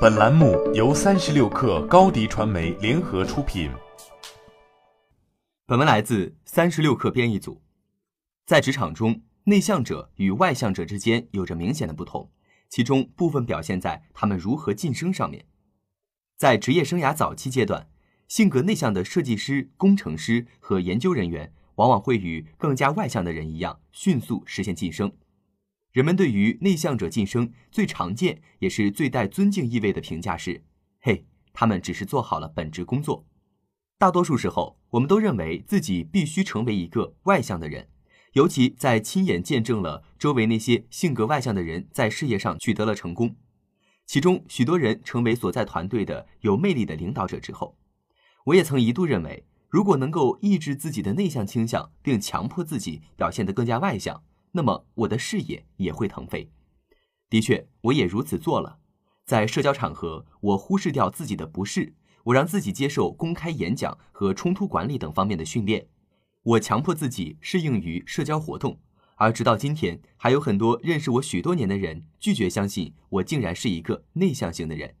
本栏目由三十六氪高低传媒联合出品。本文来自三十六氪编译组。在职场中，内向者与外向者之间有着明显的不同，其中部分表现在他们如何晋升上面。在职业生涯早期阶段，性格内向的设计师、工程师和研究人员往往会与更加外向的人一样，迅速实现晋升。人们对于内向者晋升最常见也是最带尊敬意味的评价是：“嘿，他们只是做好了本职工作。”大多数时候，我们都认为自己必须成为一个外向的人，尤其在亲眼见证了周围那些性格外向的人在事业上取得了成功，其中许多人成为所在团队的有魅力的领导者之后，我也曾一度认为，如果能够抑制自己的内向倾向，并强迫自己表现得更加外向。那么我的事业也会腾飞。的确，我也如此做了。在社交场合，我忽视掉自己的不适，我让自己接受公开演讲和冲突管理等方面的训练。我强迫自己适应于社交活动，而直到今天，还有很多认识我许多年的人拒绝相信我竟然是一个内向型的人。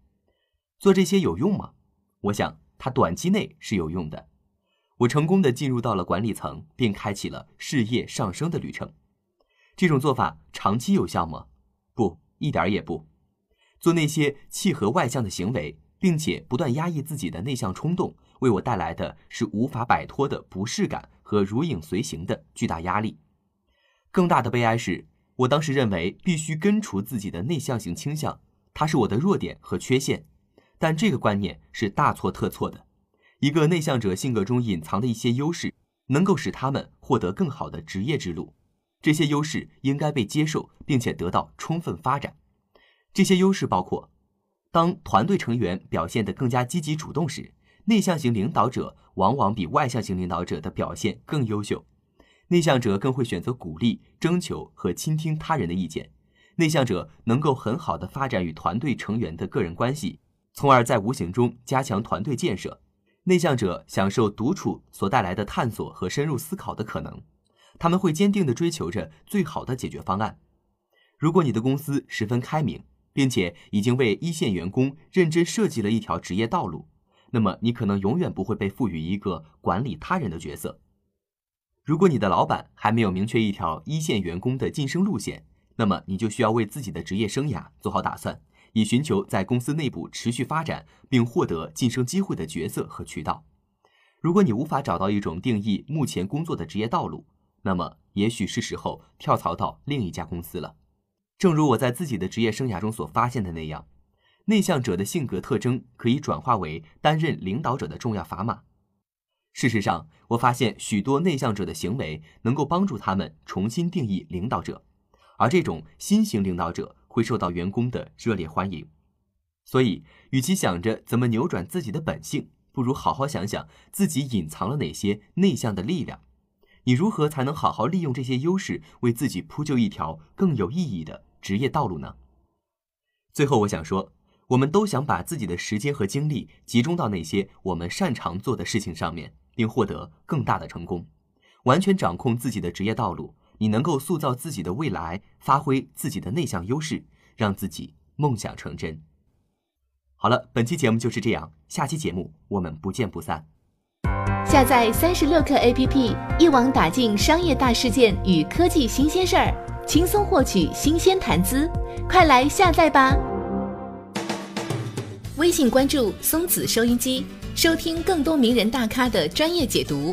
做这些有用吗？我想，它短期内是有用的。我成功的进入到了管理层，并开启了事业上升的旅程。这种做法长期有效吗？不，一点也不。做那些契合外向的行为，并且不断压抑自己的内向冲动，为我带来的是无法摆脱的不适感和如影随形的巨大压力。更大的悲哀是，我当时认为必须根除自己的内向型倾向，它是我的弱点和缺陷。但这个观念是大错特错的。一个内向者性格中隐藏的一些优势，能够使他们获得更好的职业之路。这些优势应该被接受，并且得到充分发展。这些优势包括：当团队成员表现得更加积极主动时，内向型领导者往往比外向型领导者的表现更优秀。内向者更会选择鼓励、征求和倾听他人的意见。内向者能够很好的发展与团队成员的个人关系，从而在无形中加强团队建设。内向者享受独处所带来的探索和深入思考的可能。他们会坚定地追求着最好的解决方案。如果你的公司十分开明，并且已经为一线员工认真设计了一条职业道路，那么你可能永远不会被赋予一个管理他人的角色。如果你的老板还没有明确一条一线员工的晋升路线，那么你就需要为自己的职业生涯做好打算，以寻求在公司内部持续发展并获得晋升机会的角色和渠道。如果你无法找到一种定义目前工作的职业道路，那么，也许是时候跳槽到另一家公司了。正如我在自己的职业生涯中所发现的那样，内向者的性格特征可以转化为担任领导者的重要砝码。事实上，我发现许多内向者的行为能够帮助他们重新定义领导者，而这种新型领导者会受到员工的热烈欢迎。所以，与其想着怎么扭转自己的本性，不如好好想想自己隐藏了哪些内向的力量。你如何才能好好利用这些优势，为自己铺就一条更有意义的职业道路呢？最后，我想说，我们都想把自己的时间和精力集中到那些我们擅长做的事情上面，并获得更大的成功。完全掌控自己的职业道路，你能够塑造自己的未来，发挥自己的内向优势，让自己梦想成真。好了，本期节目就是这样，下期节目我们不见不散。下载三十六课 APP，一网打尽商业大事件与科技新鲜事儿，轻松获取新鲜谈资。快来下载吧！微信关注松子收音机，收听更多名人大咖的专业解读。